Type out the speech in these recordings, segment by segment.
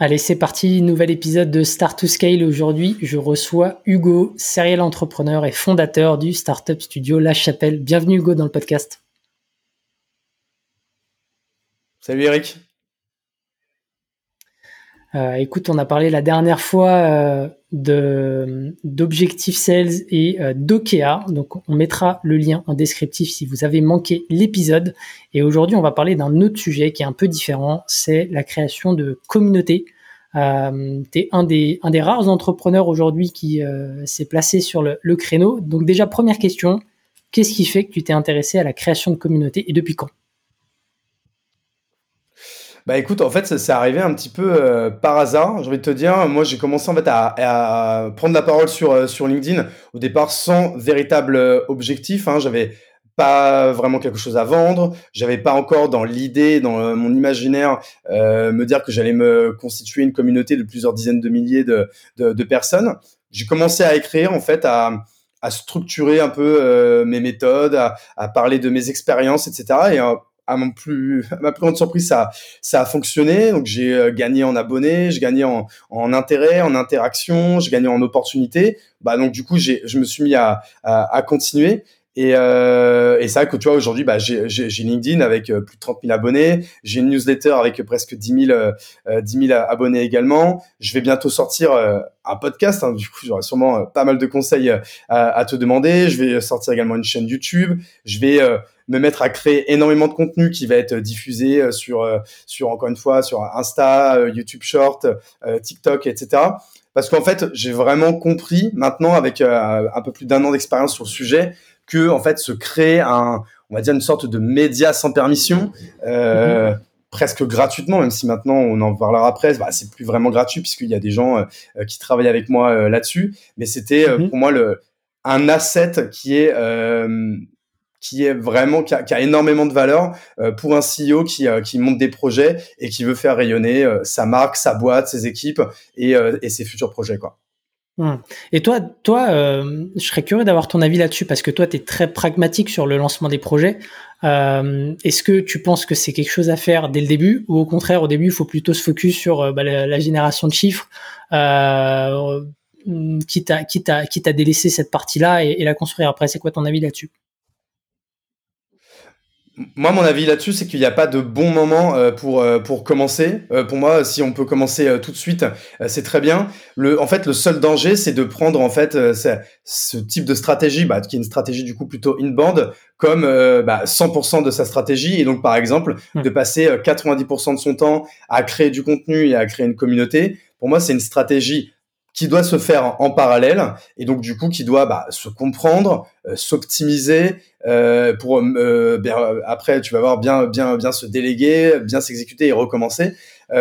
Allez, c'est parti, nouvel épisode de Start to Scale. Aujourd'hui, je reçois Hugo, serial entrepreneur et fondateur du startup studio La Chapelle. Bienvenue Hugo dans le podcast. Salut Eric. Euh, écoute, on a parlé la dernière fois euh, de d'Objectif Sales et euh, d'Okea. Donc, on mettra le lien en descriptif si vous avez manqué l'épisode. Et aujourd'hui, on va parler d'un autre sujet qui est un peu différent. C'est la création de communautés. Euh, tu es un des, un des rares entrepreneurs aujourd'hui qui s'est placé sur le, le créneau. Donc, déjà, première question. Qu'est-ce qui fait que tu t'es intéressé à la création de communautés et depuis quand? Bah écoute, en fait, ça s'est arrivé un petit peu euh, par hasard. J'ai envie de te dire, moi j'ai commencé en fait à, prendre la parole sur euh, sur LinkedIn au départ sans véritable euh, objectif. Hein. J'avais pas vraiment quelque chose à vendre. J'avais pas encore dans l'idée, dans mon imaginaire, me dire que j'allais me constituer une communauté de plusieurs dizaines de milliers de, de, personnes. J'ai commencé à écrire en fait à à structurer un peu mes méthodes, à, parler de mes expériences, etc. Et à mon plus à ma plus grande surprise ça ça a fonctionné. Donc j'ai euh, gagné en abonnés j'ai gagné en, en intérêt en interaction j'ai gagné en opportunités. Bah donc du coup j'ai je me suis mis à à, à continuer. Et, euh, et c'est vrai que tu vois aujourd'hui bah, j'ai LinkedIn avec euh, plus de 30 000 abonnés. J'ai une newsletter avec presque 10 000 euh, 10 000 abonnés également. Je vais bientôt sortir euh, un podcast hein, du coup j'aurai sûrement pas mal de conseils à, à, te demander. Je vais sortir également une chaîne YouTube. Je vais me mettre à créer énormément de contenu qui va être diffusé euh, sur, euh, sur encore une fois, sur Insta, euh, YouTube Short, TikTok, etc. Parce qu'en fait, j'ai vraiment compris maintenant, avec un peu plus d'un an d'expérience sur le sujet, que en fait, se créer un, on va dire une sorte de média sans permission. Euh, mhm. presque gratuitement, même si maintenant on en parlera après, bah, c'est plus vraiment gratuit puisqu'il y a des gens qui travaillent avec moi là-dessus. Mais c'était mhm. pour moi le un asset qui est qui est vraiment qui a, énormément de valeur euh, pour un CEO qui, euh, qui monte des projets et qui veut faire rayonner euh, sa marque, sa boîte, ses équipes et, et ses futurs projets quoi. Hum. Et toi, toi, je serais curieux d'avoir ton avis là-dessus parce que toi, tu es très pragmatique sur le lancement des projets. Est-ce que tu penses que c'est quelque chose à faire dès le début ou au contraire, au début, il faut plutôt se focus sur bah, la, génération de chiffres, quitte à, quitte, à, quitte à délaisser cette partie-là et, et la construire? Après C'est quoi ton avis là-dessus? Moi, mon avis là-dessus, c'est qu'il n'y a pas de bon moment euh, pour euh, pour commencer. Euh, pour moi, si on peut commencer tout de suite, c'est très bien. Le, en fait, le seul danger, c'est de prendre en fait ce type de stratégie, bah, qui est une stratégie du coup plutôt in-band, comme bah, 100% de sa stratégie. Et donc, par exemple, hmm. de passer 90% de son temps à créer du contenu et à créer une communauté. Pour moi, c'est une stratégie qui doit se faire en parallèle et donc du coup qui doit bah, se comprendre, euh, s'optimiser euh, pour euh, après tu vas voir bien bien bien se déléguer, bien s'exécuter et recommencer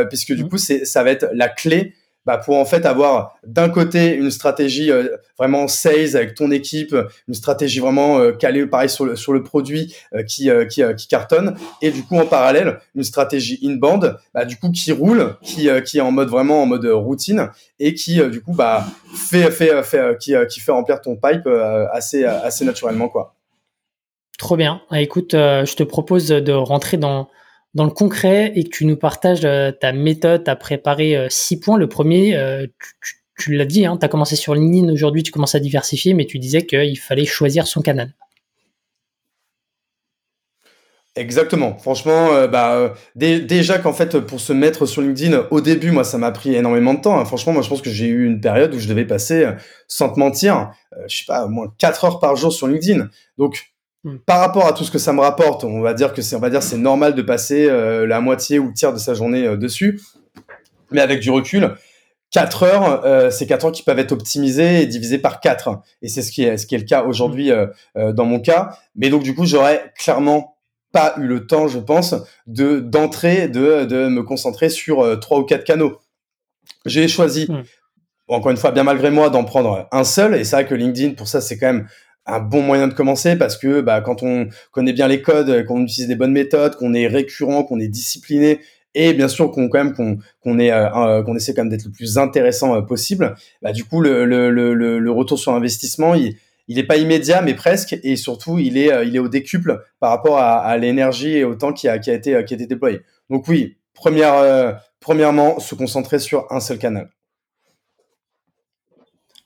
puisque du mmh. coup c'est ça va être la clé bah, pour en fait avoir d'un côté une stratégie euh, vraiment sales avec ton équipe, une stratégie vraiment euh, calée pareil sur le, sur le produit euh, qui, qui, qui, cartonne, et du coup en parallèle une stratégie inbound, bah, du coup qui roule, qui, qui est en mode vraiment en mode routine et qui du coup bah fait fait fait qui, qui fait remplir ton pipe assez assez naturellement quoi. Trop bien. Ah, écoute, je te propose de rentrer dans dans le concret et que tu nous partages euh, ta méthode, tu as préparé euh, six points. Le premier, euh, tu, l'as dit, hein, tu as commencé sur LinkedIn, aujourd'hui tu commences à diversifier, mais tu disais qu'il fallait choisir son canal. Exactement. Franchement, bah, déjà qu'en fait, pour se mettre sur LinkedIn, au début, moi, ça m'a pris énormément de temps. Hein. Franchement, moi, je pense que j'ai eu une période où je devais passer, sans te mentir, je sais pas, au moins 4 heures par jour sur LinkedIn. Donc. Par rapport à tout ce que ça me rapporte, on va dire que c'est, on va dire, c'est normal de passer euh, la moitié ou le tiers de sa journée euh, dessus. Mais avec du recul, 4 heures, euh, c'est 4 heures qui peuvent être optimisées et divisées par 4. Et c'est ce qui est, ce qui est le cas aujourd'hui dans mon cas. Mais donc, du coup, j'aurais clairement pas eu le temps, je pense, de d'entrer, de, de me concentrer sur trois ou quatre canaux. J'ai choisi, hmm. encore une fois, bien malgré moi, d'en prendre un seul. Et c'est vrai que LinkedIn, pour ça, c'est quand même un bon moyen de commencer parce que bah, quand on connaît bien les codes, qu'on utilise des bonnes méthodes, qu'on est récurrent, qu'on est discipliné et bien sûr qu'on quand même qu'on est euh, qu'on essaie quand même d'être le plus intéressant euh, possible, bah, du coup le, le, le, le retour sur investissement il il pas immédiat mais presque et surtout il est euh, il est au décuple par rapport à, à l'énergie et au temps qui a qui a été qui a été déployé. Donc oui, première premièrement se concentrer sur un seul canal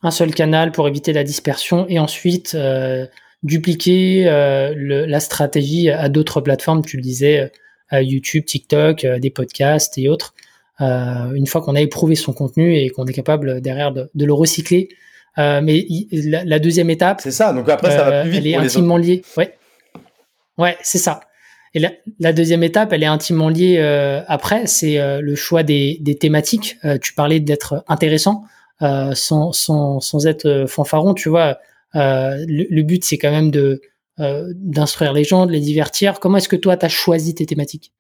un seul canal pour éviter la dispersion et ensuite euh, dupliquer euh, le, la stratégie à d'autres plateformes, tu le disais, à YouTube, TikTok, euh, des podcasts et autres. une fois qu'on a éprouvé son contenu et qu'on est capable derrière de, de le recycler. mais la, deuxième étape, c'est ça. Donc après, ça va plus vite. Elle est intimement liée. Ouais, ouais, c'est ça. Et la, la, deuxième étape, elle est intimement liée après, c'est le choix des, des thématiques. tu parlais d'être intéressant. Euh, sans, sans, sans être euh, fanfaron, tu vois. Euh, le, but, c'est quand même de d'instruire les gens, de les divertir. Comment est-ce que toi, tu as choisi tes thématiques?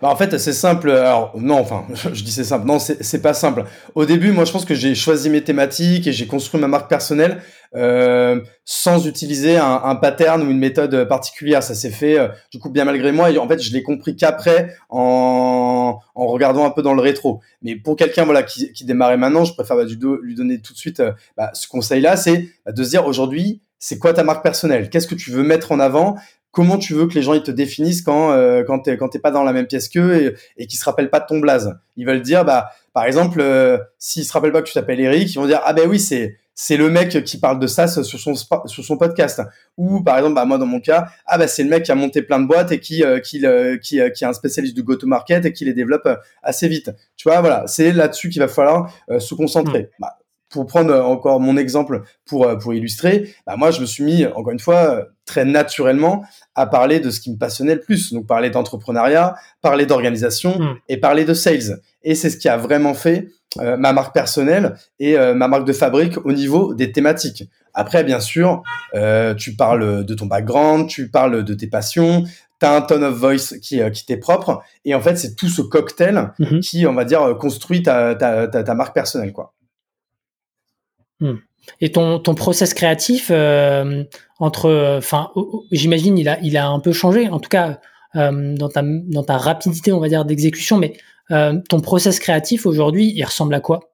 Bah en fait, c'est simple. Alors, non, enfin, je dis c'est simple. Non, c'est pas simple. Au début, moi, je pense que j'ai choisi mes thématiques et j'ai construit ma marque personnelle euh, sans utiliser un, pattern ou une méthode particulière. Ça s'est fait, euh, du coup, bien malgré moi. Et en fait, je l'ai compris qu'après, en, regardant un peu dans le rétro. Mais pour quelqu'un voilà qui, qui démarrait maintenant, je préfère bah, lui donner tout de suite euh, bah, ce conseil-là, c'est bah, de se dire aujourd'hui, c'est quoi ta marque personnelle? Qu'est-ce que tu veux mettre en avant? Comment tu veux que les gens ils te définissent quand euh, quand t'es quand t'es pas dans la même pièce qu'eux et, et qu'ils se rappellent pas de ton blaze. Ils veulent dire bah par exemple euh, s'ils se rappellent pas que tu t'appelles Eric, ils vont dire ah ben oui c'est c'est le mec qui parle de ça sur son sur son podcast ou par exemple bah moi dans mon cas ah bah c'est le mec qui a monté plein de boîtes et qui euh, qui euh, qui, qui est un spécialiste du go to market et qui les développe assez vite. Tu vois voilà, c'est là-dessus qu'il va falloir se concentrer. Mmh. Bah, pour prendre encore mon exemple pour euh, pour illustrer, bah moi je me suis mis encore une fois très naturellement à parler de ce qui me passionnait le plus, donc parler d'entrepreneuriat, parler d'organisation hmm. et parler de sales. Et c'est ce qui a vraiment fait euh, ma marque personnelle et euh, ma marque de fabrique au niveau des thématiques. Après, bien sûr, tu parles de ton background, tu parles de tes passions, tu as un tone of voice qui, qui t'est propre. Et en fait, c'est tout ce cocktail mhm. qui, on va dire, construit ta, ta, ta, ta marque personnelle. quoi. Hmm. Et ton, ton process créatif euh, entre, enfin, j'imagine il a il a un peu changé, en tout cas euh, dans ta rapidité, on va dire, d'exécution. Mais euh, ton process créatif aujourd'hui, il ressemble à quoi?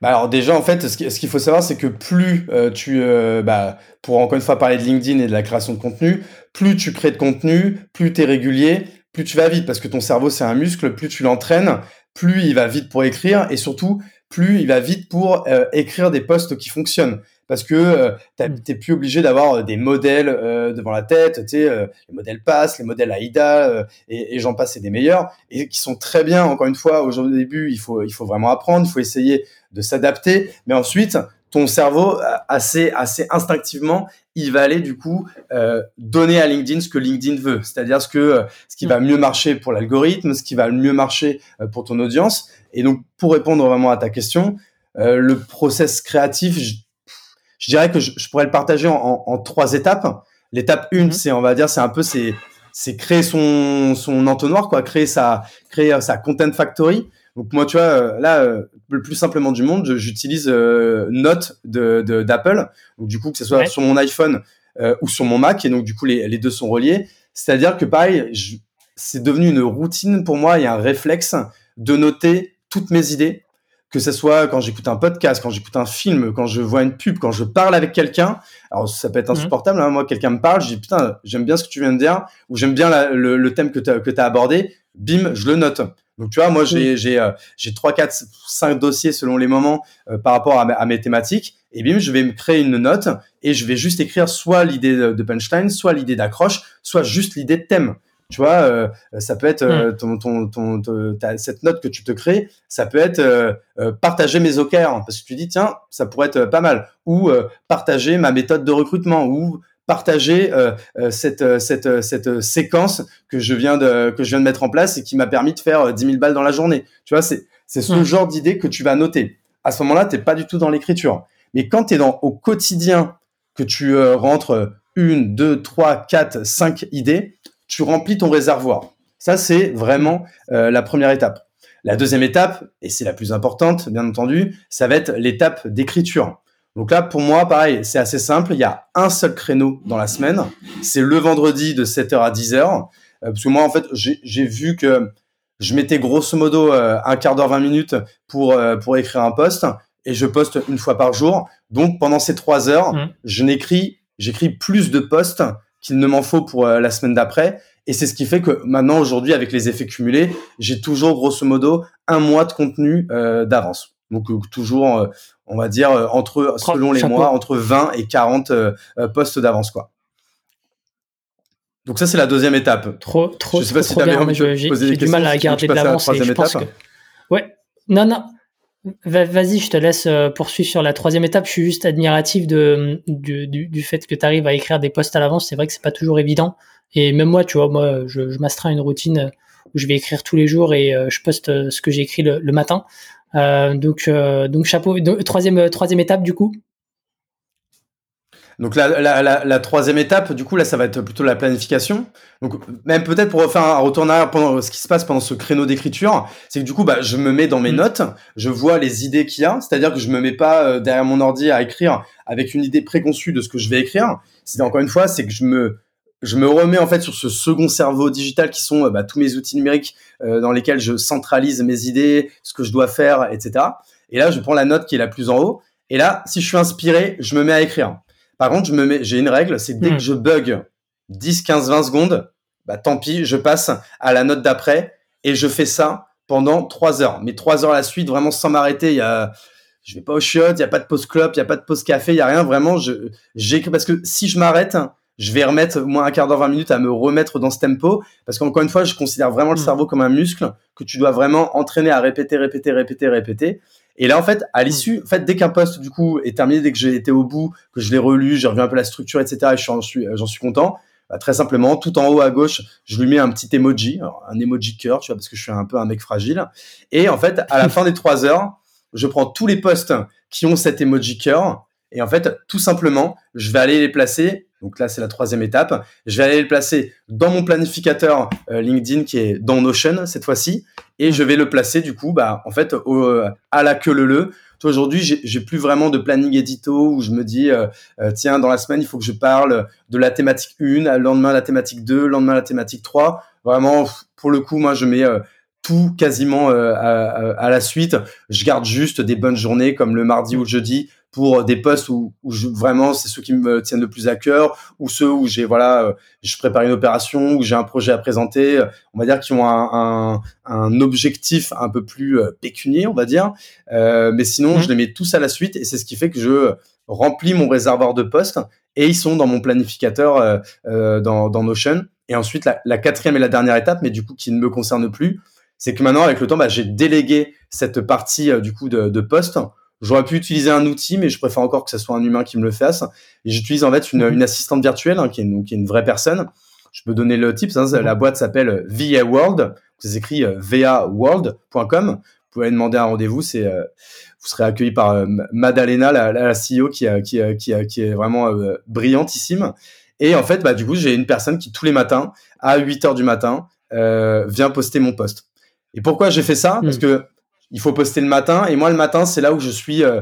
Bah alors déjà en fait, ce qu'il faut savoir, c'est que plus tu, bah, pour encore une fois parler de LinkedIn et de la création de contenu, plus tu crées de contenu, plus tu es régulier, plus tu vas vite parce que ton cerveau c'est un muscle, plus tu l'entraînes, plus il va vite pour écrire et surtout plus il va vite pour euh, écrire des posts qui fonctionnent. Parce que euh, t'es plus obligé d'avoir euh, des modèles euh, devant la tête, tu sais, les modèles PASS, les modèles AIDA, et, et j'en passe, c'est des meilleurs, et qui sont très bien. Encore une fois, au début, il faut, il faut vraiment apprendre, il faut essayer de s'adapter, mais ensuite, ton cerveau, assez, assez instinctivement, il va aller du coup euh, donner à LinkedIn ce que LinkedIn veut, c'est-à-dire ce que euh, ce qui va mieux marcher pour l'algorithme, ce qui va mieux marcher euh, pour ton audience. Et donc pour répondre vraiment à ta question, euh, le process créatif, je, je dirais que je, je, pourrais le partager en, en, trois étapes. L'étape 1, mhm. c'est on va dire, c'est un peu c'est c'est créer son son entonnoir quoi, créer sa créer sa content factory. Donc moi, tu vois, euh, là, euh, le plus simplement du monde, j'utilise euh, Note de d'Apple. Donc du coup, que ce soit sur mon iPhone ou sur mon Mac, et donc du coup, les, les deux sont reliés. C'est-à-dire que pareil, c'est devenu une routine pour moi et un réflexe de noter toutes mes idées, que ce soit quand j'écoute un podcast, quand j'écoute un film, quand je vois une pub, quand je parle avec quelqu'un. Alors ça peut être mmh. insupportable, hein, moi quelqu'un me parle, je dis putain, j'aime bien ce que tu viens de dire, ou j'aime bien la, le, le, thème que tu as, as abordé, bim, je le note. Donc tu vois, moi j'ai j'ai euh, j'ai trois, quatre, cinq dossiers selon les moments euh, par rapport à, mes thématiques. Et bim, je vais me créer une note et je vais juste écrire soit l'idée de, punchline, soit l'idée d'accroche, soit juste l'idée de thème. Tu vois, euh, ça peut être ton, ton, ton, cette note que tu te crées, ça peut être partager mes OKR. Parce que tu dis tiens, ça pourrait être pas mal. Ou partager ma méthode de recrutement. Ou partager euh, euh, cette, euh, cette, cette séquence que je viens de que je viens de mettre en place et qui m'a permis de faire 10 000 balles dans la journée. Tu vois, c'est c'est ce genre d'idée que tu vas noter. À ce moment-là, t'es pas du tout dans l'écriture. Mais quand tu es dans au quotidien, que tu rentres une, deux, trois, quatre, cinq idées, tu remplis ton réservoir. Ça, c'est vraiment la première étape. La deuxième étape, et c'est la plus importante, bien entendu, ça va être l'étape d'écriture. Donc là, pour moi, pareil, c'est assez simple. Il y a un seul créneau dans la semaine. C'est le vendredi de 7h à 10h. Euh, parce que moi, en fait, j'ai vu que je mettais grosso modo euh, un quart d'heure, 20 minutes pour, euh, pour écrire un post et je poste une fois par jour. Donc, pendant ces trois heures, mmh. je n'écris, j'écris plus de posts qu'il ne m'en faut pour la semaine d'après. Et c'est ce qui fait que maintenant, aujourd'hui, avec les effets cumulés, j'ai toujours grosso modo un mois de contenu d'avance. Donc toujours, on va dire entre selon les mois, entre 20 et 40 postes d'avance quoi. Donc ça c'est la deuxième étape. Trop trop. Je sais pas si J'ai du mal à garder de l'avance je pense que. Ouais. Non non. Vas-y, je te laisse poursuivre sur la troisième étape. Je suis juste admiratif de, du, du, fait que tu arrives à écrire des posts à l'avance. C'est vrai que c'est pas toujours évident. Et même moi, tu vois, moi, je, je m'astreins une routine où je vais écrire tous les jours et je poste ce que j'ai écrit le, le matin. Euh, donc, euh, donc chapeau. troisième, euh, troisième étape du coup. Donc la, la, la, troisième étape, du coup, là, ça va être plutôt la planification. Donc même peut-être pour refaire un retour en arrière pendant ce qui se passe pendant ce créneau d'écriture, c'est que du coup, bah, je me mets dans mes mm. notes, je vois les idées qu'il y a, c'est-à-dire que je me mets pas derrière mon ordi à écrire avec une idée préconçue de ce que je vais écrire. C'est encore une fois, c'est que je me je me remets en fait sur ce second cerveau digital qui sont euh, bah, tous mes outils numériques euh, dans lesquels je centralise mes idées, ce que je dois faire, etc. Et là, je prends la note qui est la plus en haut. Et là, si je suis inspiré, je me mets à écrire. Par contre, je me mets, j'ai une règle, c'est dès que hmm. je bug 10, 15, 20 secondes, bah tant pis, je passe à la note d'après et je fais ça pendant 3 heures. Mais 3 heures à la suite, vraiment sans m'arrêter. Il y a, je vais pas au chiottes, il y a pas de pause clope, il y a pas de pause café, il y a rien. Vraiment, je, j'écris parce que si je m'arrête, je vais remettre moins un quart d'heure, 20 minutes à me remettre dans ce tempo. Parce qu'encore une fois, je considère vraiment le mm. cerveau comme un muscle que tu dois vraiment entraîner à répéter, répéter, répéter, répéter. Et là, en fait, à l'issue, mm. en fait, dès qu'un poste, du coup, est terminé, dès que j'ai été au bout, que je l'ai relu, j'ai revu un peu la structure, etc., et j'en suis, j'en suis content, bah, très simplement, tout en haut à gauche, je lui mets un petit emoji, un emoji cœur, tu vois, parce que je suis un peu un mec fragile. Et en fait, à la fin des trois heures, je prends tous les postes qui ont cet emoji cœur, et en fait, tout simplement, je vais aller les placer donc là, c'est la troisième étape. Je vais aller le placer dans mon planificateur euh, LinkedIn qui est dans Notion cette fois-ci, et je vais le placer du coup, bah en fait, euh, à la queue le le. Aujourd'hui, j'ai plus vraiment de planning édito où je me dis euh, tiens dans la semaine il faut que je parle de la thématique 1, le lendemain la thématique 2, le lendemain la thématique 3. Vraiment, pour le coup, moi je mets tout quasiment à, la suite. Je garde juste des bonnes journées comme le mardi ou le jeudi pour des postes où, où je, vraiment c'est ceux qui me tiennent le plus à cœur ou ceux où j'ai voilà euh, je prépare une opération ou j'ai un projet à présenter on va dire qui ont un, un, un objectif un peu plus euh, pécunier on va dire euh, mais sinon mmh. je les mets tous à la suite et c'est ce qui fait que je remplis mon réservoir de postes et ils sont dans mon planificateur euh, euh dans, dans Notion et ensuite la, la, quatrième et la dernière étape mais du coup qui ne me concerne plus c'est que maintenant avec le temps bah, j'ai délégué cette partie du coup de, de postes J'aurais pu utiliser un outil, mais je préfère encore que ce soit un humain qui me le fasse. Et j'utilise en fait une, mhm. une assistante virtuelle hein, qui, est une, qui, est une, vraie personne. Je peux donner le tips. Hein, la boîte s'appelle VA World. Ça s'écrit euh, vaworld.com. Vous pouvez demander un rendez-vous. C'est euh, vous serez accueilli par euh, Madalena, la, la, CEO, qui, qui, qui, qui est vraiment brillantissime. Et en fait, bah, du coup, j'ai une personne qui tous les matins, à 8 heures du matin, vient poster mon post. Et pourquoi j'ai fait ça? Parce mhm. que il faut poster le matin. Et moi, le matin, c'est là où je suis euh,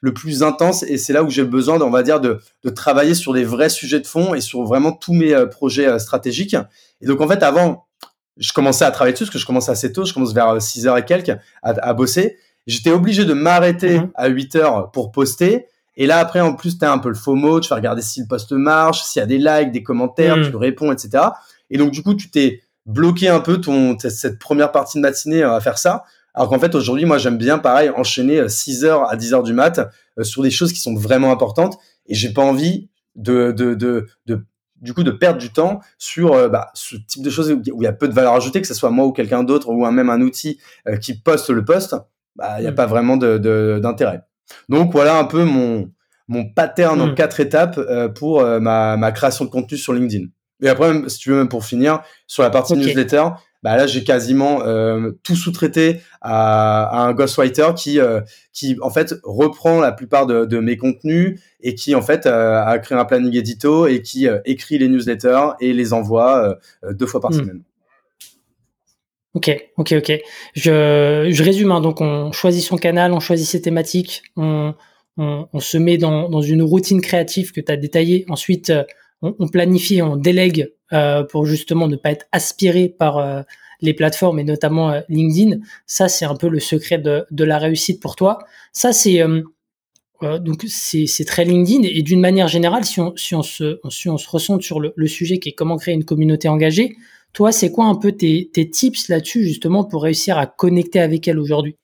le plus intense et c'est là où j'ai besoin, on va dire, de, de, travailler sur des vrais sujets de fond et sur vraiment tous mes euh, projets euh, stratégiques. Et donc, en fait, avant, je commençais à travailler dessus parce que je commençais assez tôt. Je commence vers 6 heures et quelques à, à bosser. J'étais obligé de m'arrêter mhm. à 8 heures pour poster. Et là, après, en plus, tu as un peu le FOMO, tu vas regarder si le post marche, s'il y a des likes, des commentaires, mhm. tu réponds, etc. Et donc, du coup, tu t'es bloqué un peu ton, cette première partie de matinée à faire ça. Alors qu'en fait, aujourd'hui, moi, j'aime bien, pareil, enchaîner 6 euh, heures à 10 heures du mat euh, sur des choses qui sont vraiment importantes et j'ai pas envie de, de, de, de, du coup, de perdre du temps sur euh, bah, ce type de choses où il y a peu de valeur ajoutée, que ce soit moi ou quelqu'un d'autre ou même un outil qui poste le post, bah, il n'y a mm. pas vraiment d'intérêt. Donc, voilà un peu mon, mon pattern en mm. quatre étapes pour ma, ma création de contenu sur LinkedIn. Et après, si tu veux, même pour finir, sur la partie newsletter, bah là, j'ai quasiment euh, tout sous-traité à, un ghostwriter qui, euh, qui, en fait, reprend la plupart de, mes contenus et qui, en fait, euh, a créé un planning édito et qui écrit les newsletters et les envoie deux fois par hmm. semaine. Ok, ok, ok. Je, je résume. Hein. donc, on choisit son canal, on choisit ses thématiques, on, on, on se met dans, dans, une routine créative que tu as détaillée. Ensuite, on, on, planifie, on délègue euh, pour justement ne pas être aspiré par euh, les plateformes et notamment euh, LinkedIn. Ça, c'est un peu le secret de, de la réussite pour toi. Ça, c'est donc c'est très LinkedIn et, d'une manière générale, si on, si on, se, si on se ressent sur le, le sujet qui est comment créer une communauté engagée, toi, c'est quoi un peu tes, tips là-dessus, justement, pour réussir à connecter avec elle aujourd'hui?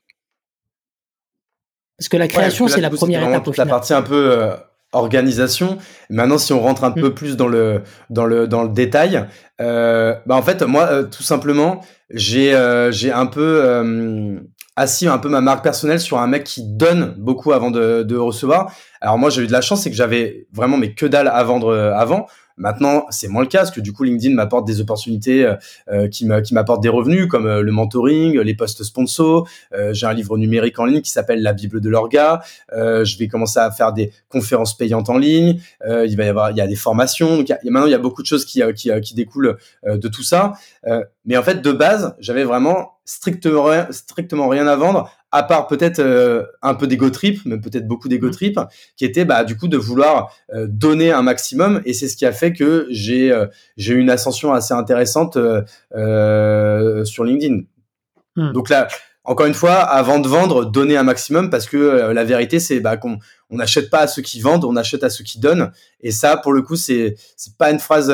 Parce que la création, c'est la première étape au La partie un peu organisation. Maintenant, si on rentre un mm. peu plus dans le, dans le, dans le détail, euh, bah en fait, moi, euh, tout simplement, j'ai j'ai un peu assis un peu ma marque personnelle sur un mec qui donne beaucoup avant de, de recevoir. Alors moi, j'ai eu de la chance, c'est que j'avais vraiment mais que dalle à vendre avant. Maintenant, c'est moins le cas parce que du coup, LinkedIn m'apporte des opportunités euh, euh qui m'apportent des revenus comme euh, le mentoring, les posts sponsors. Euh, j'ai un livre numérique en ligne qui s'appelle La Bible de l'orga. je vais commencer à faire des conférences payantes en ligne. il va y avoir, il y a des formations. Donc, maintenant, il y a beaucoup de choses qui, qui, qui découlent de tout ça. mais en fait, de base, j'avais vraiment strictement, strictement rien à vendre à part peut-être euh, un peu d'ego trip, même peut-être beaucoup d'ego mmh. trip, qui était bah, du coup de vouloir euh, donner un maximum. Et c'est ce qui a fait que j'ai euh, j'ai eu une ascension assez intéressante sur LinkedIn. Mmh. Donc là, encore une fois, avant de vendre, donner un maximum parce que la vérité, c'est bah, qu'on on n'achète pas à ceux qui vendent, on achète à ceux qui donnent. Et ça, pour le coup, c'est c'est pas une phrase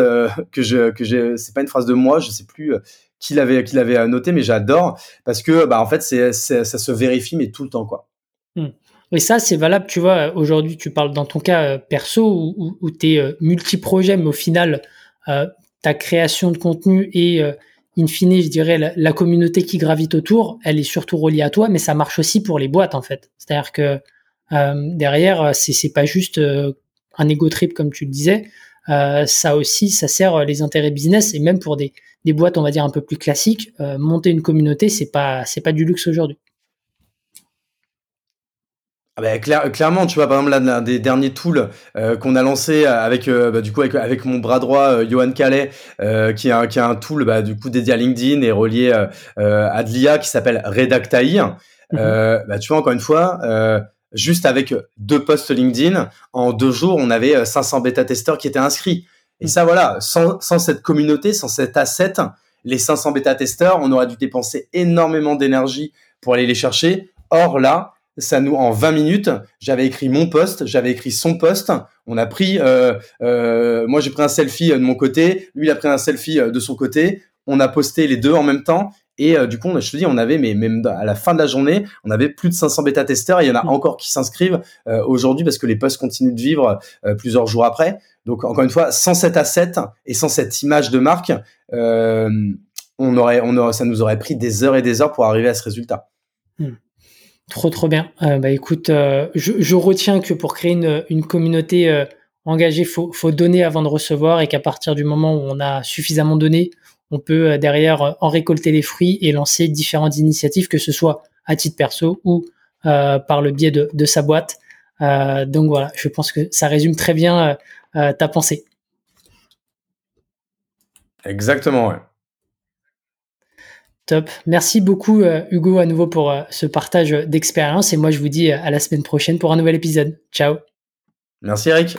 que je que j'ai, c'est pas une phrase de moi. Je sais plus qu'il avait qu'il avait noté, mais j'adore parce que bah en fait c'est ça se vérifie mais tout le temps quoi. Hmm. Et ça, c'est valable, tu vois, aujourd'hui, tu parles dans ton cas euh, perso où, tu es euh, multi-projet, mais au final, euh, ta création de contenu et, in fine, je dirais, la, communauté qui gravite autour, elle est surtout reliée à toi, mais ça marche aussi pour les boîtes, en fait. C'est-à-dire que derrière, c'est pas juste un ego trip, comme tu le disais, ça aussi, ça sert les intérêts business et même pour des, des boîtes, on va dire, un peu plus classiques, euh, monter une communauté, c'est pas, c'est pas du luxe aujourd'hui. Ah bah, clairement, tu vois, par exemple, l'un des derniers tools euh, qu'on a lancé avec, euh, bah, du coup, avec, mon bras droit, Johan Calais, qui, a, qui a un tool, bah, du coup, dédié à LinkedIn et relié à de l'IA qui s'appelle Redactai. Mhm. bah, tu vois, encore une fois, juste avec deux posts LinkedIn, en deux jours, on avait 500 bêta-testeurs qui étaient inscrits. Et ça, voilà, sans, sans cette communauté, sans cet asset, les 500 bêta-testeurs, on aurait dû dépenser énormément d'énergie pour aller les chercher. Or, là, ça nous, en 20 minutes, j'avais écrit mon poste, j'avais écrit son poste. On a pris, euh, euh, moi j'ai pris un selfie de mon côté, lui il a pris un selfie de son côté. On a posté les deux en même temps et euh, du coup, je te dis, on avait, mais même à la fin de la journée, on avait plus de 500 bêta-testeurs. Il y en a mm. encore qui s'inscrivent euh, aujourd'hui parce que les posts continuent de vivre euh, plusieurs jours après. Donc, encore une fois, sans cet asset et sans cette image de marque, on aurait, on aurait, ça nous aurait pris des heures et des heures pour arriver à ce résultat. Mm. Trop, trop bien. bah écoute, je, je, retiens que pour créer une, une communauté engagée, faut, faut donner avant de recevoir et qu'à partir du moment où on a suffisamment donné, on peut euh, derrière euh, en récolter les fruits et lancer différentes initiatives, que ce soit à titre perso ou euh, par le biais de, sa boîte. donc voilà, je pense que ça résume très bien ta pensée. Exactement, ouais. Top. Merci beaucoup, Hugo, à nouveau pour ce partage d'expérience. Et moi, je vous dis à la semaine prochaine pour un nouvel épisode. Ciao. Merci, Eric.